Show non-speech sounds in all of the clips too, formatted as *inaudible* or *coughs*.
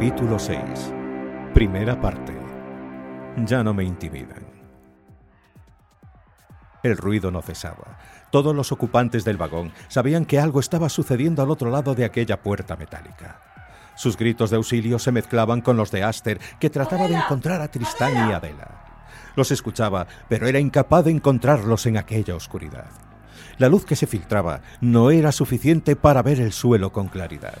Capítulo 6. Primera parte. Ya no me intimidan. El ruido no cesaba. Todos los ocupantes del vagón sabían que algo estaba sucediendo al otro lado de aquella puerta metálica. Sus gritos de auxilio se mezclaban con los de Aster, que trataba de encontrar a Tristán y Adela. Los escuchaba, pero era incapaz de encontrarlos en aquella oscuridad. La luz que se filtraba no era suficiente para ver el suelo con claridad.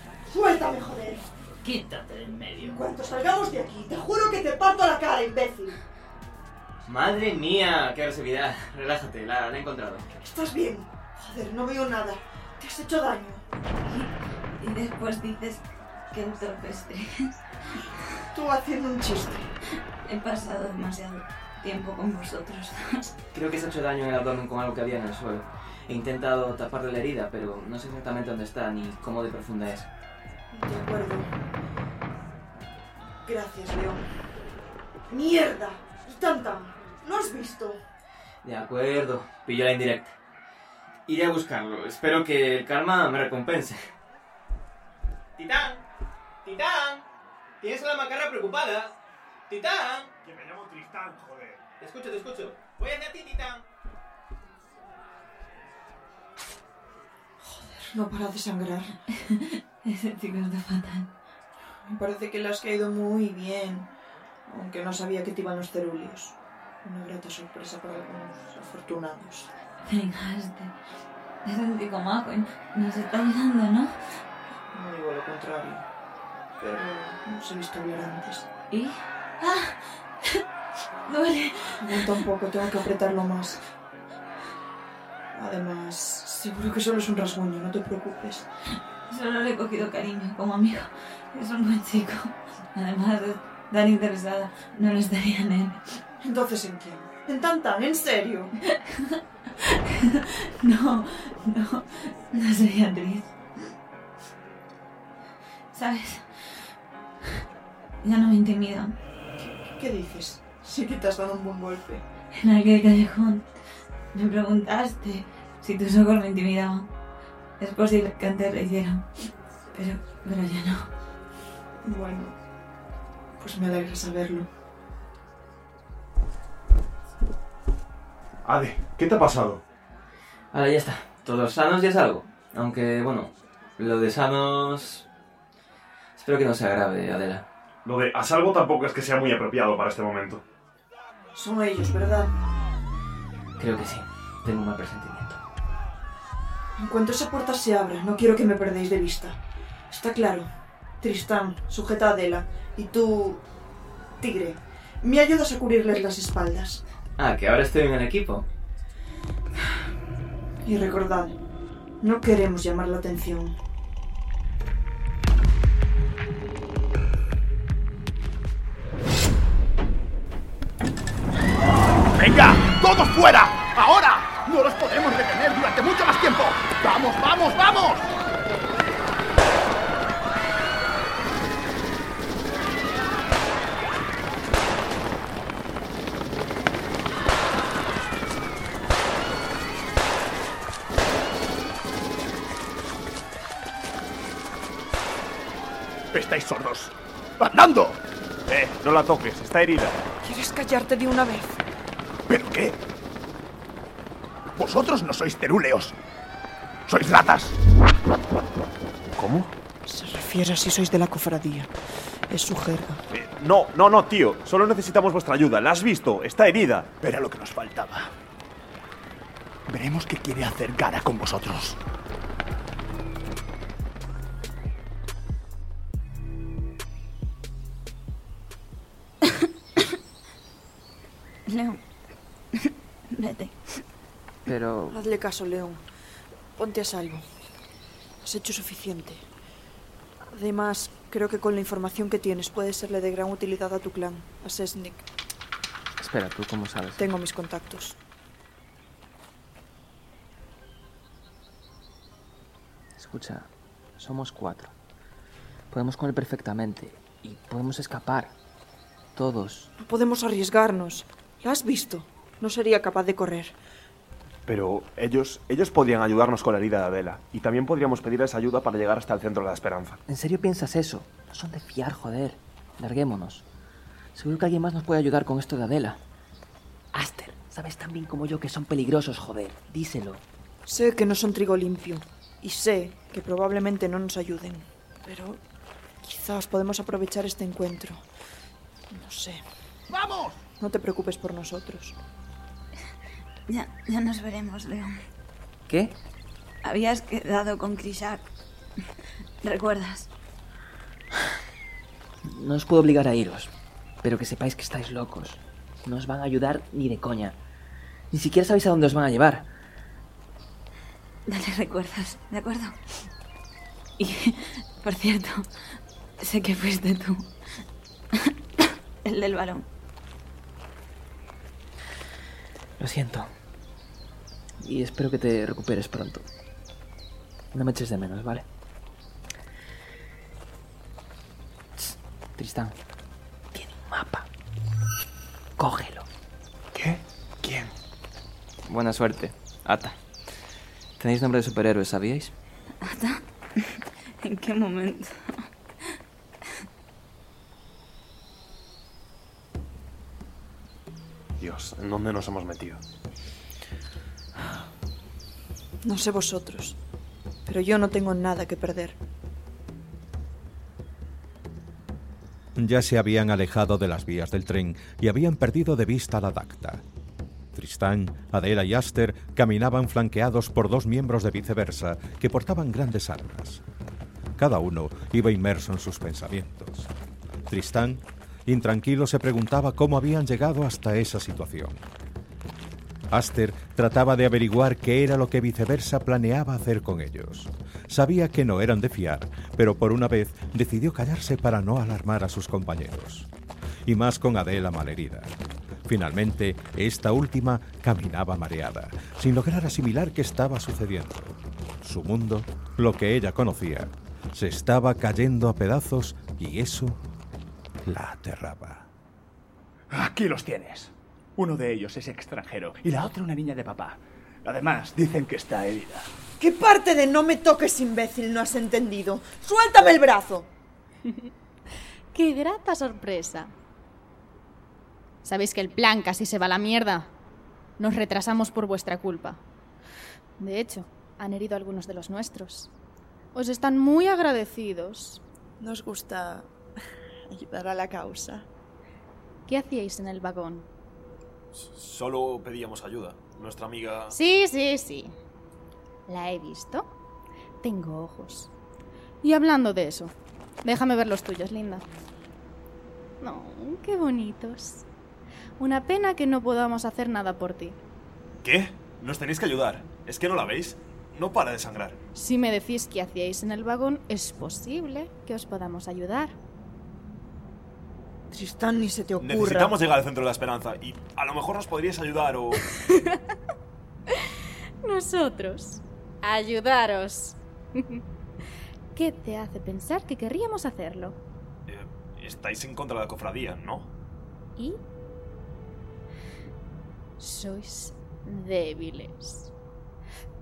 Quítate del medio. En cuanto salgamos de aquí, te juro que te parto la cara, imbécil. Madre mía, qué agresividad. Relájate, la, la he encontrado. ¿Estás bien? Joder, no veo nada. Te has hecho daño. Y después dices que entorpece. Tú haciendo un chiste. He pasado demasiado tiempo con vosotros. Creo que se ha hecho daño en el abdomen con algo que había en el suelo. He intentado taparle la herida, pero no sé exactamente dónde está ni cómo de profunda es. De acuerdo. Gracias, León. ¡Mierda! ¡Tantan! ¿Lo has visto? De acuerdo, pillo la indirecta. Iré a buscarlo. Espero que el karma me recompense. ¡Titán! ¡Titán! ¿Tienes a la macarra preocupada? ¡Titán! Que me llamo Tristán, joder. Te escucho, te escucho. Voy hacia ti, Titán. No para de sangrar. Ese chico está fatal. Me parece que le has caído muy bien. Aunque no sabía que te iban los ceruleos. Una grata sorpresa para algunos afortunados. Vengaste. Es un chico majo nos está ayudando, ¿no? No digo lo contrario. Pero nos he visto hablar antes. ¿Y? ¡Ah! *laughs* ¡Duele! Aguanta un poco, tengo que apretarlo más. Además, seguro que solo es un rasguño, no te preocupes. Solo le he cogido cariño como amigo. Es un buen chico. Además de tan interesada, no lo estaría en él. Entonces, ¿en quién? ¿En Tantan? ¿En serio? *laughs* No, no, no sería triste. ¿Sabes? Ya no me intimidan. ¿Qué dices? Sí que te has dado un buen golpe. En aquel callejón me preguntaste si tus ojos me intimidaban. Es posible que antes lo hicieran, pero, pero ya no. Bueno, pues me alegra saberlo. Ade, ¿qué te ha pasado? Ahora ya está. Todos sanos ya es algo. Aunque, bueno, lo de sanos... Espero que no sea grave, Adela. Lo de a salvo tampoco es que sea muy apropiado para este momento. Son ellos, ¿verdad? Creo que sí. Tengo un mal presentimiento. En cuanto esa puerta se abra, no quiero que me perdáis de vista. Está claro. Tristán, sujeta a Adela. Y tú... Tigre. Me ayudas a cubrirles las espaldas. Ah, que ahora estoy en el equipo. Y recordad, no queremos llamar la atención. ¡Venga! ¡Todos fuera! ¡Ahora! No los podremos ¡Vamos, vamos, vamos! ¡Estáis sordos! ¡Andando! Eh, no la toques, está herida. ¿Quieres callarte de una vez? ¿Pero qué? Vosotros no sois terúleos. ¡Sois ratas! ¿Cómo? Se refiere a si sois de la cofradía. Es su jerga. Eh, no, no, no, tío. Solo necesitamos vuestra ayuda. La has visto. Está herida. Era lo que nos faltaba. Veremos qué quiere hacer Gara con vosotros. *coughs* León. *coughs* Vete. Pero... Hazle caso, León. Ponte a salvo. Has hecho suficiente. Además, creo que con la información que tienes puede serle de gran utilidad a tu clan, a Sesnik. Espera, ¿tú cómo sabes? Tengo mis contactos. Escucha, somos cuatro. Podemos él perfectamente. Y podemos escapar. Todos. No podemos arriesgarnos. ¿La has visto? No sería capaz de correr. Pero ellos, ellos podrían ayudarnos con la herida de Adela. Y también podríamos pedirles ayuda para llegar hasta el centro de la esperanza. ¿En serio piensas eso? No son de fiar, joder. Larguémonos. Seguro que alguien más nos puede ayudar con esto de Adela. Aster, sabes tan bien como yo que son peligrosos, joder. Díselo. Sé que no son trigo limpio. Y sé que probablemente no nos ayuden. Pero quizás podemos aprovechar este encuentro. No sé. ¡Vamos! No te preocupes por nosotros. Ya, ya nos veremos, León. ¿Qué? Habías quedado con Krishak. ¿Recuerdas? No os puedo obligar a iros. Pero que sepáis que estáis locos. No os van a ayudar ni de coña. Ni siquiera sabéis a dónde os van a llevar. Dale recuerdos, ¿de acuerdo? Y, por cierto, sé que fuiste tú. El del balón. Lo siento. Y espero que te recuperes pronto. No me eches de menos, ¿vale? Tss, Tristán, tiene un mapa. Cógelo. ¿Qué? ¿Quién? Buena suerte, Ata. Tenéis nombre de superhéroe, ¿sabíais? ¿Ata? *laughs* ¿En qué momento? Dios, ¿en dónde nos hemos metido? No sé vosotros, pero yo no tengo nada que perder. Ya se habían alejado de las vías del tren y habían perdido de vista la Dacta. Tristán, Adela y Aster caminaban flanqueados por dos miembros de viceversa que portaban grandes armas. Cada uno iba inmerso en sus pensamientos. Tristán, intranquilo, se preguntaba cómo habían llegado hasta esa situación. Aster trataba de averiguar qué era lo que viceversa planeaba hacer con ellos. Sabía que no eran de fiar, pero por una vez decidió callarse para no alarmar a sus compañeros. Y más con Adela malherida. Finalmente, esta última caminaba mareada, sin lograr asimilar qué estaba sucediendo. Su mundo, lo que ella conocía, se estaba cayendo a pedazos y eso la aterraba. Aquí los tienes. Uno de ellos es extranjero y la otra una niña de papá. Además, dicen que está herida. ¿Qué parte de no me toques, imbécil, no has entendido? ¡Suéltame el brazo! *laughs* ¡Qué grata sorpresa! Sabéis que el plan casi se va a la mierda. Nos retrasamos por vuestra culpa. De hecho, han herido a algunos de los nuestros. Os están muy agradecidos. Nos gusta ayudar a la causa. ¿Qué hacíais en el vagón? Solo pedíamos ayuda. Nuestra amiga... Sí, sí, sí. La he visto. Tengo ojos. Y hablando de eso, déjame ver los tuyos, linda. No, qué bonitos. Una pena que no podamos hacer nada por ti. ¿Qué? Nos tenéis que ayudar. ¿Es que no la veis? No para de sangrar. Si me decís qué hacíais en el vagón, es posible que os podamos ayudar. Tristán, ni se te ocurra. Necesitamos llegar al centro de la esperanza y a lo mejor nos podríais ayudar o... *laughs* Nosotros. Ayudaros. *laughs* ¿Qué te hace pensar que querríamos hacerlo? Eh, estáis en contra de la cofradía, ¿no? ¿Y? Sois débiles.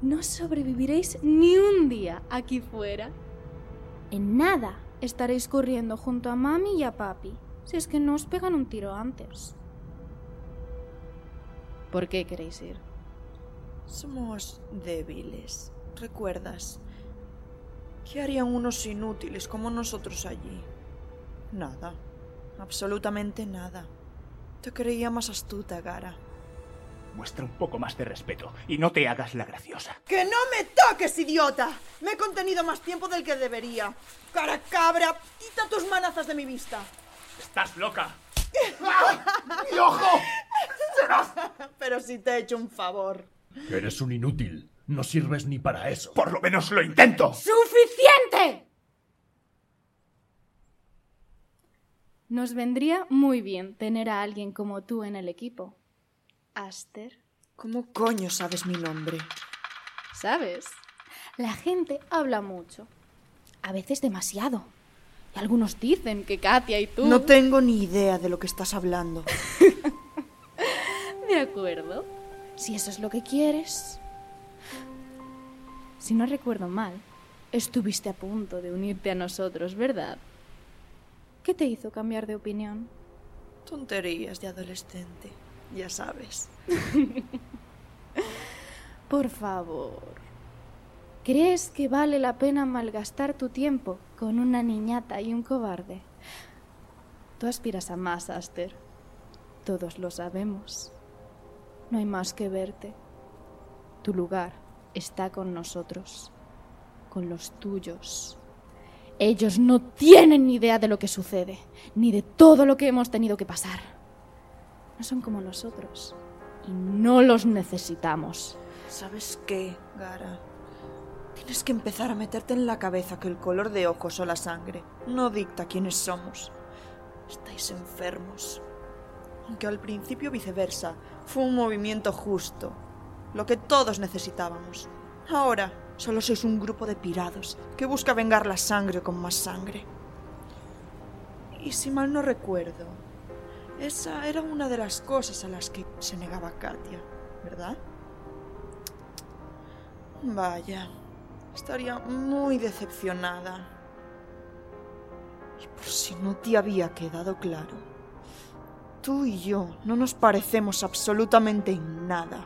No sobreviviréis ni un día aquí fuera. En nada estaréis corriendo junto a mami y a papi, si es que no os pegan un tiro antes. ¿Por qué queréis ir? Somos débiles. ¿Recuerdas? ¿Qué harían unos inútiles como nosotros allí? Nada. Absolutamente nada. Te creía más astuta, Gara. Muestra un poco más de respeto y no te hagas la graciosa. ¡Que no me toques, idiota! Me he contenido más tiempo del que debería. ¡Cara cabra! ¡Quita tus manazas de mi vista! ¡Estás loca! *laughs* ¡Mi ojo! Pero si te he hecho un favor. Eres un inútil. No sirves ni para eso. Por lo menos lo intento. ¡Suficiente! Nos vendría muy bien tener a alguien como tú en el equipo. Aster. ¿Cómo coño sabes mi nombre? ¿Sabes? La gente habla mucho. A veces demasiado. Y algunos dicen que Katia y tú... No tengo ni idea de lo que estás hablando. *laughs* De acuerdo. Si eso es lo que quieres. Si no recuerdo mal, estuviste a punto de unirte a nosotros, ¿verdad? ¿Qué te hizo cambiar de opinión? Tonterías de adolescente, ya sabes. *laughs* Por favor. ¿Crees que vale la pena malgastar tu tiempo con una niñata y un cobarde? Tú aspiras a más, Aster. Todos lo sabemos. No hay más que verte. Tu lugar está con nosotros, con los tuyos. Ellos no tienen ni idea de lo que sucede, ni de todo lo que hemos tenido que pasar. No son como nosotros y no los necesitamos. ¿Sabes qué, Gara? Tienes que empezar a meterte en la cabeza que el color de ojos o la sangre no dicta quiénes somos. Estáis enfermos. Aunque al principio viceversa, fue un movimiento justo, lo que todos necesitábamos. Ahora solo sois un grupo de pirados que busca vengar la sangre con más sangre. Y si mal no recuerdo, esa era una de las cosas a las que se negaba Katia, ¿verdad? Vaya, estaría muy decepcionada. Y por si no te había quedado claro, tú y yo no nos parecemos absolutamente en nada.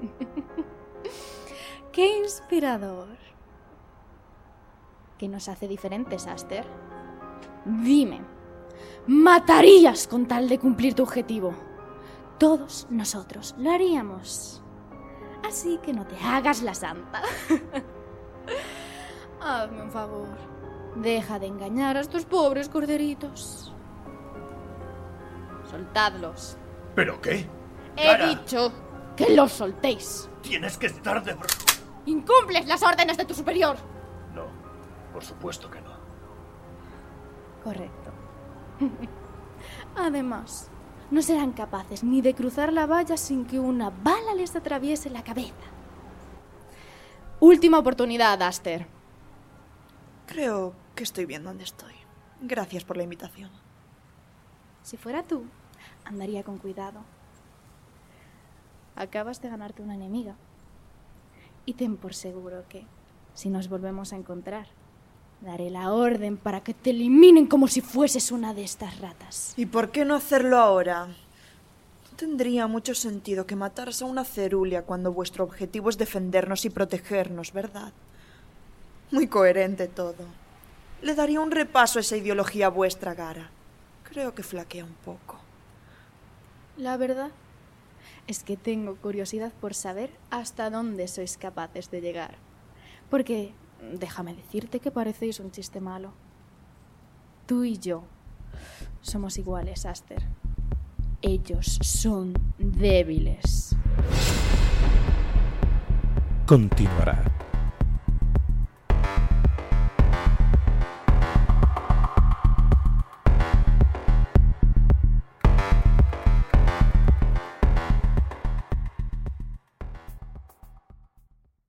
*laughs* ¡Qué inspirador! ¿Qué nos hace diferentes, Aster? Dime, ¿matarías con tal de cumplir tu objetivo? Todos nosotros lo haríamos. Así que no te hagas la santa. *laughs* Hazme un favor. Deja de engañar a estos pobres corderitos. Soltadlos. ¿Pero qué? He dicho que los soltéis. Tienes que estar de... Incumples las órdenes de tu superior. No, por supuesto que no. Correcto. *laughs* Además, no serán capaces ni de cruzar la valla sin que una bala les atraviese la cabeza. Última oportunidad, Aster. Creo que estoy bien donde estoy. Gracias por la invitación. Si fuera tú, andaría con cuidado. Acabas de ganarte una enemiga. Y ten por seguro que, si nos volvemos a encontrar, daré la orden para que te eliminen como si fueses una de estas ratas. ¿Y por qué no hacerlo ahora? No tendría mucho sentido que mataras a una cerulia cuando vuestro objetivo es defendernos y protegernos, ¿verdad? Muy coherente todo. Le daría un repaso a esa ideología vuestra, Gara. Creo que flaquea un poco. La verdad es que tengo curiosidad por saber hasta dónde sois capaces de llegar. Porque déjame decirte que parecéis un chiste malo. Tú y yo somos iguales, Aster. Ellos son débiles. Continuará.